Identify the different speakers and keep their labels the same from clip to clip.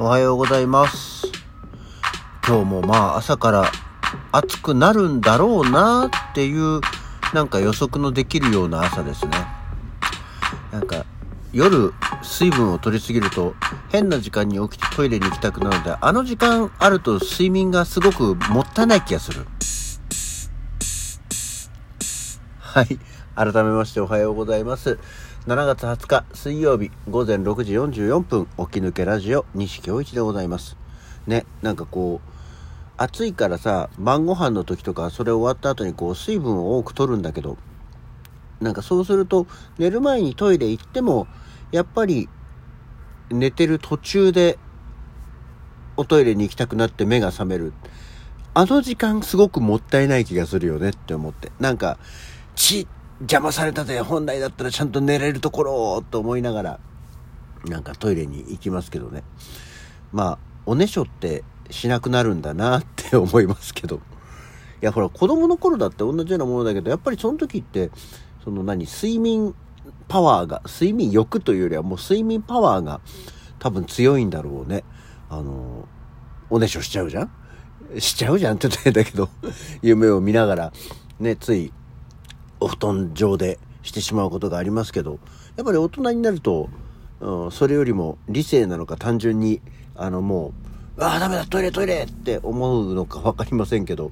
Speaker 1: おはようございます。今日もまあ朝から暑くなるんだろうなっていうなんか予測のできるような朝ですね。なんか夜水分を取りすぎると変な時間に起きてトイレに行きたくなるのであの時間あると睡眠がすごくもったいない気がする。はい。改めましておはようございます。7月20日水曜日午前6時44分起き抜けラジオ西京一でございます。ね、なんかこう、暑いからさ、晩ご飯の時とかそれ終わった後にこう水分を多く取るんだけど、なんかそうすると寝る前にトイレ行っても、やっぱり寝てる途中でおトイレに行きたくなって目が覚める。あの時間すごくもったいない気がするよねって思って。なんか、ち、邪魔されたぜ。本来だったらちゃんと寝れるところをと思いながら、なんかトイレに行きますけどね。まあ、おねしょってしなくなるんだなって思いますけど。いや、ほら、子供の頃だって同じようなものだけど、やっぱりその時って、その何、睡眠パワーが、睡眠欲というよりはもう睡眠パワーが多分強いんだろうね。あの、おねしょしちゃうじゃん？しちゃうじゃんって言ったら変だけど、夢を見ながら、ね、つい、お布団上でしてしまうことがありますけど、やっぱり大人になると、うん、それよりも理性なのか単純に、あのもう、ああ、ダメだ、トイレトイレって思うのか分かりませんけど、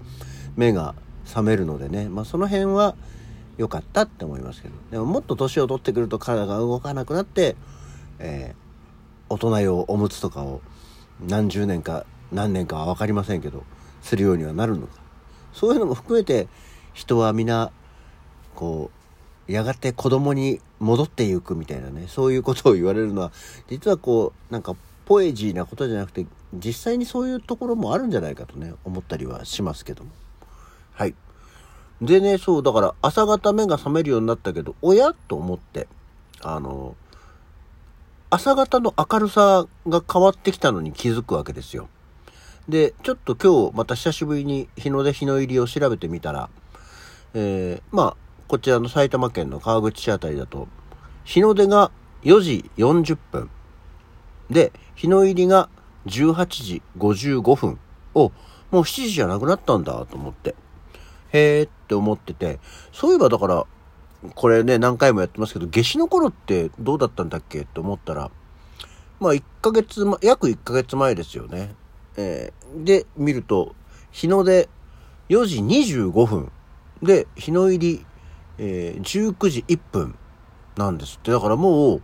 Speaker 1: 目が覚めるのでね、まあその辺は良かったって思いますけど、でももっと年を取ってくると体が動かなくなって、えー大人用おむつとかを何十年か何年かは分かりませんけど、するようにはなるのか。そういうのも含めて、人は皆、こう、やがて子供に戻っていくみたいなね、そういうことを言われるのは、実はこう、なんか、ポエジーなことじゃなくて、実際にそういうところもあるんじゃないかとね、思ったりはしますけども。はい。でね、そう、だから朝方目が覚めるようになったけど、おやと思って、あの、朝方の明るさが変わってきたのに気づくわけですよ。で、ちょっと今日また久しぶりに日の出日の入りを調べてみたら、えー、まあ、こちらの埼玉県の川口市あたりだと、日の出が4時40分。で、日の入りが18時55分。を、もう7時じゃなくなったんだと思って。へーって思ってて、そういえばだから、これね、何回もやってますけど、夏至の頃ってどうだったんだっけって思ったら、まあ1ヶ月、ま、約1ヶ月前ですよね。えーで、見ると、日の出4時25分。で、日の入り、えー19時1分なんですって。だからもう、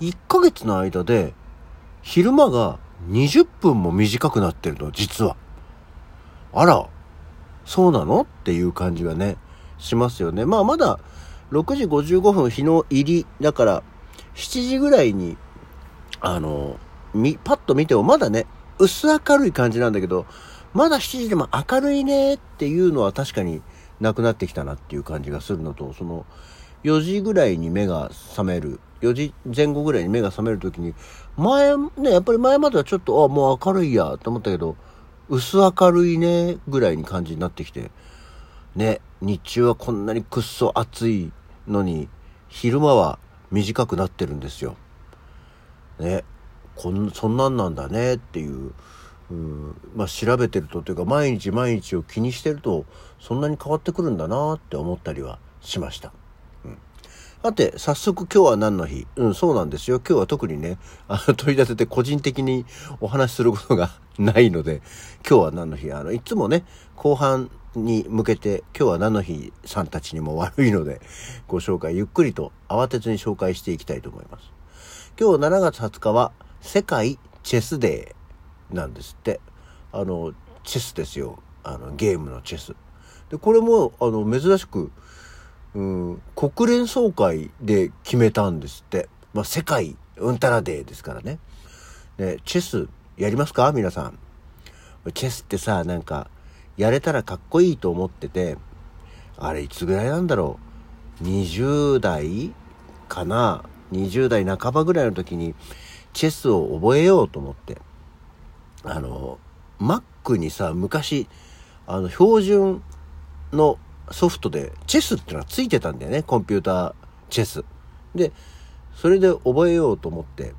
Speaker 1: 1ヶ月の間で、昼間が20分も短くなってるの、実は。あら、そうなのっていう感じがね、しますよね。まあまだ、6時55分日の入りだから、7時ぐらいに、あの、み、パッと見てもまだね、薄明るい感じなんだけど、まだ7時でも明るいねっていうのは確かになくなってきたなっていう感じがするのと、その、4時ぐらいに目が覚める、4時前後ぐらいに目が覚めるときに、前、ね、やっぱり前まではちょっと、あ、もう明るいやと思ったけど、薄明るいねぐらいに感じになってきて、ね、日中はこんなにくっそ暑いのに、昼間は短くなってるんですよ。ね、こん、そんなんなんだねっていう、うん、まあ調べてるとというか毎日毎日を気にしてるとそんなに変わってくるんだなって思ったりはしました。うんさて、早速今日は何の日？うん、そうなんですよ。今日は特にね、あの、取り立てて個人的にお話しすることがないので、今日は何の日？あの、いつもね、後半に向けて、今日は何の日さんたちにも悪いので、ご紹介、ゆっくりと慌てずに紹介していきたいと思います。今日7月20日は、世界チェスデーなんですって。あの、チェスですよ。あの、ゲームのチェス。で、これも、あの、珍しく、うん、国連総会で決めたんですって。まあ、世界うんたらデーですからね。で、チェスやりますか？皆さん。チェスってさ、なんか、やれたらかっこいいと思ってて、あれいつぐらいなんだろう？20代かな ?20 代半ばぐらいの時に、チェスを覚えようと思って。あの、Mac にさ、昔、あの、標準のソフトで、チェスってのはついてたんだよね、コンピューターチェス。で、それで覚えようと思って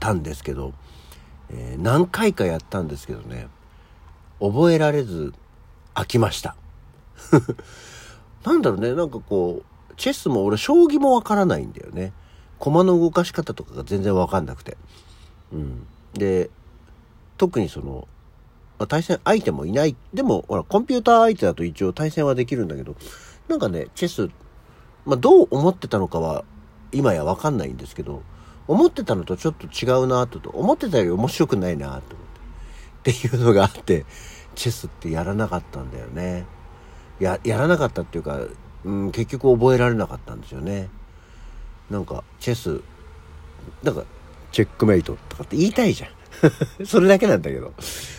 Speaker 1: たんですけど、えー、何回かやったんですけどね、覚えられず飽きました。なんだろうね、なんかこう、チェスも俺将棋もわからないんだよね。駒の動かし方とかが全然わかんなくて。うん。で、特にその、まあ、対戦相手もいない。でも、ほら、コンピューター相手だと一応対戦はできるんだけど、なんかね、チェス、まあ、どう思ってたのかは、今やわかんないんですけど、思ってたのとちょっと違うなと、思ってたより面白くないなと思って。っていうのがあって、チェスってやらなかったんだよね。や、やらなかったっていうか、うん、結局覚えられなかったんですよね。なんか、チェス、なんか、チェックメイトとかって言いたいじゃん。それだけなんだけど。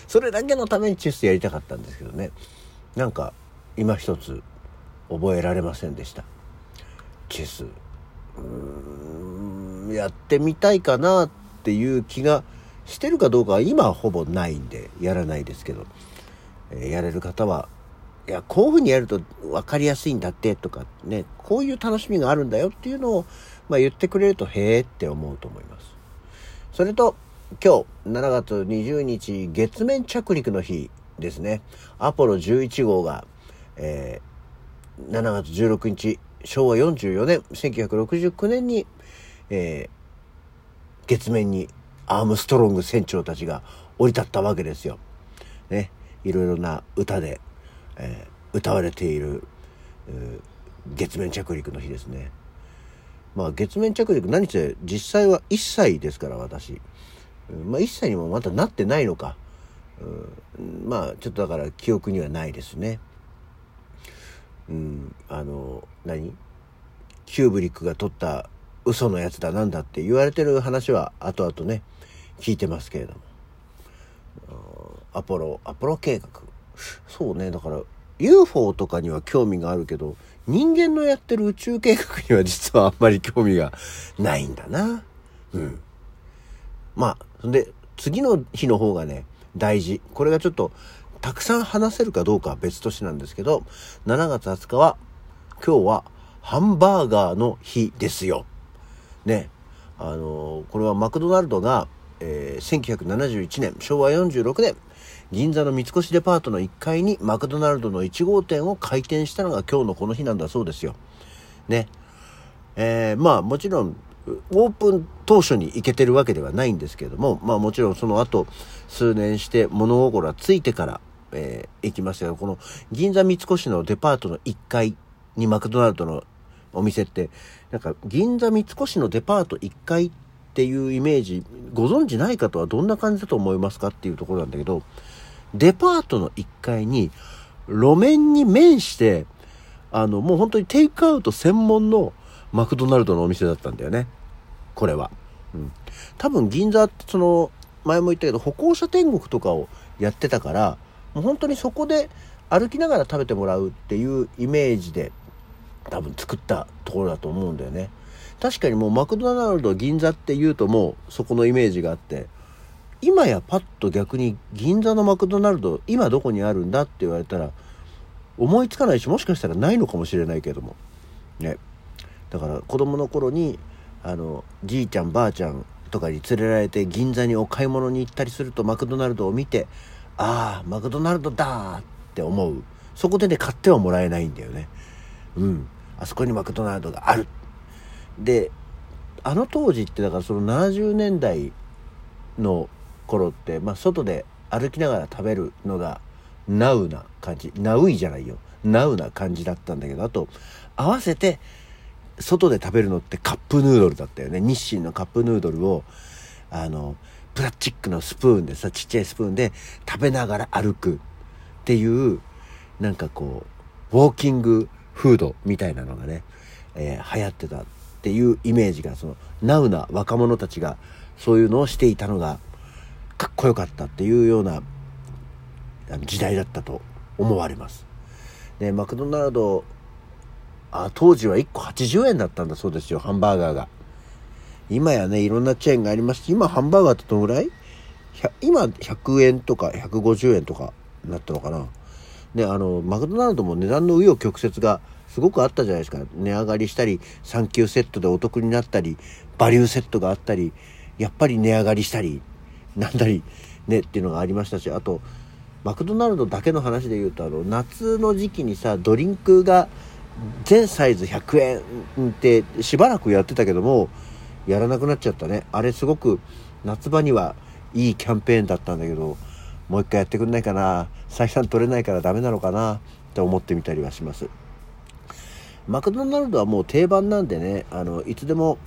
Speaker 1: それだけのためにチェスやりたかったんですけどね。なんか、今一つ覚えられませんでした。チェス。うーん、やってみたいかなっていう気がしてるかどうかは今はほぼないんで、やらないですけど。えー、やれる方は、いや、こういうふうにやると分かりやすいんだってとかね、こういう楽しみがあるんだよっていうのを、まあ、言ってくれると、へえって思うと思います。それと、今日、7月20日、月面着陸の日ですね。アポロ11号が、えー、7月16日、昭和44年、1969年に、えー、月面にアームストロング船長たちが降り立ったわけですよ。ね。いろいろな歌で、えー、歌われている、月面着陸の日ですね。まあ月面着陸何せ実際は1歳ですから私。まあ1歳にもまだなってないのか。うん、まあちょっとだから記憶にはないですね。うん、あの何？キューブリックが取った嘘のやつだなんだって言われてる話は後々ね聞いてますけれども。アポロアポロ計画。そうね。だから UFO とかには興味があるけど人間のやってる宇宙計画には実はあんまり興味がないんだな。うん。まあで次の日の方がね大事これがちょっとたくさん話せるかどうかは別としてなんですけど7月20日は今日はハンバーガーの日ですよねあのこれはマクドナルドが、えー、1971年昭和46年銀座の三越デパートの1階にマクドナルドの1号店を開店したのが今日のこの日なんだそうですよ。ね。えー、まあもちろん、オープン当初に行けてるわけではないんですけれども、まあもちろんその後、数年して物心はついてから、えー、行きましたが、この銀座三越のデパートの1階にマクドナルドのお店って、なんか銀座三越のデパート1階っていうイメージ、ご存知ない方はどんな感じだと思いますかっていうところなんだけど、デパートの1階に、路面に面して、あの、もう本当にテイクアウト専門のマクドナルドのお店だったんだよね。これは。うん。多分銀座ってその、前も言ったけど、歩行者天国とかをやってたから、もう本当にそこで歩きながら食べてもらうっていうイメージで、多分作ったところだと思うんだよね。確かにもうマクドナルド銀座って言うともうそこのイメージがあって、今やパッと逆に銀座のマクドナルド今どこにあるんだって言われたら思いつかないしもしかしたらないのかもしれないけどもねだから子供の頃にあのじいちゃんばあちゃんとかに連れられて銀座にお買い物に行ったりするとマクドナルドを見てああマクドナルドだって思う。そこでね買ってはもらえないんだよね。うん。あそこにマクドナルドがある。であの当時ってだからその70年代の頃って、まあ、外で歩きながら食べるのがナウな感じ。ナウイじゃないよ。ナウな感じだったんだけどあと合わせて外で食べるのってカップヌードルだったよね日清のカップヌードルをあのプラスチックのスプーンでさちっちゃいスプーンで食べながら歩くっていうなんかこうウォーキングフードみたいなのがね、えー、流行ってたっていうイメージがそのナウな若者たちがそういうのをしていたのがかっこよかったっていうような時代だったと思われます。で、マクドナルド、あ当時は1個80円だったんだそうですよ、ハンバーガーが。今やね、いろんなチェーンがありますし、今ハンバーガーってどのぐらい？今100円とか150円とかなったのかな。で、あの、マクドナルドも値段の紆余曲折がすごくあったじゃないですか。値上がりしたり、サンキューセットでお得になったり、バリューセットがあったり、やっぱり値上がりしたり、なんだりねっていうのがありましたしあとマクドナルドだけの話で言うとあの夏の時期にさドリンクが全サイズ100円ってしばらくやってたけどもやらなくなっちゃったね。あれすごく夏場にはいいキャンペーンだったんだけどもう一回やってくんないかな。採算取れないからダメなのかなって思ってみたりはします。マクドナルドはもう定番なんでねあのいつでも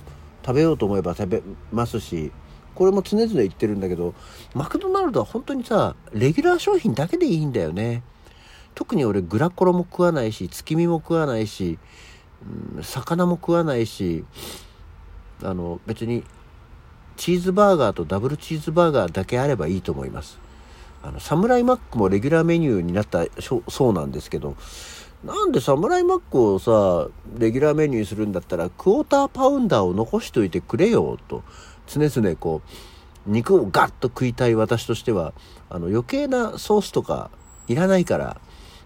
Speaker 1: 食べようと思えば食べますしこれも常々言ってるんだけどマクドナルドは本当にさレギュラー商品だけでいいんだよね。特に俺グラコロも食わないし月見も食わないし、うん、魚も食わないしあの別にチーズバーガーとダブルチーズバーガーだけあればいいと思います。あのサムライマックもレギュラーメニューになったそうなんですけどなんでサムライマックをさレギュラーメニューにするんだったらクォーターパウンダーを残しといてくれよと常々こう肉をガッと食いたい私としてはあの余計なソースとかいらないから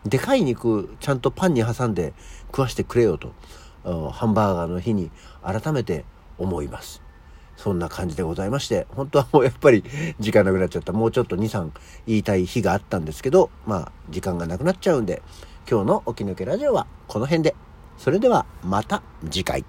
Speaker 1: でかい肉ちゃんとパンに挟んで食わしてくれよとハンバーガーの日に改めて思います。そんな感じでございまして本当はもうやっぱり時間なくなっちゃった。もうちょっと23言いたい日があったんですけどまあ時間がなくなっちゃうんで今日の起き抜けラジオはこの辺で。それではまた次回。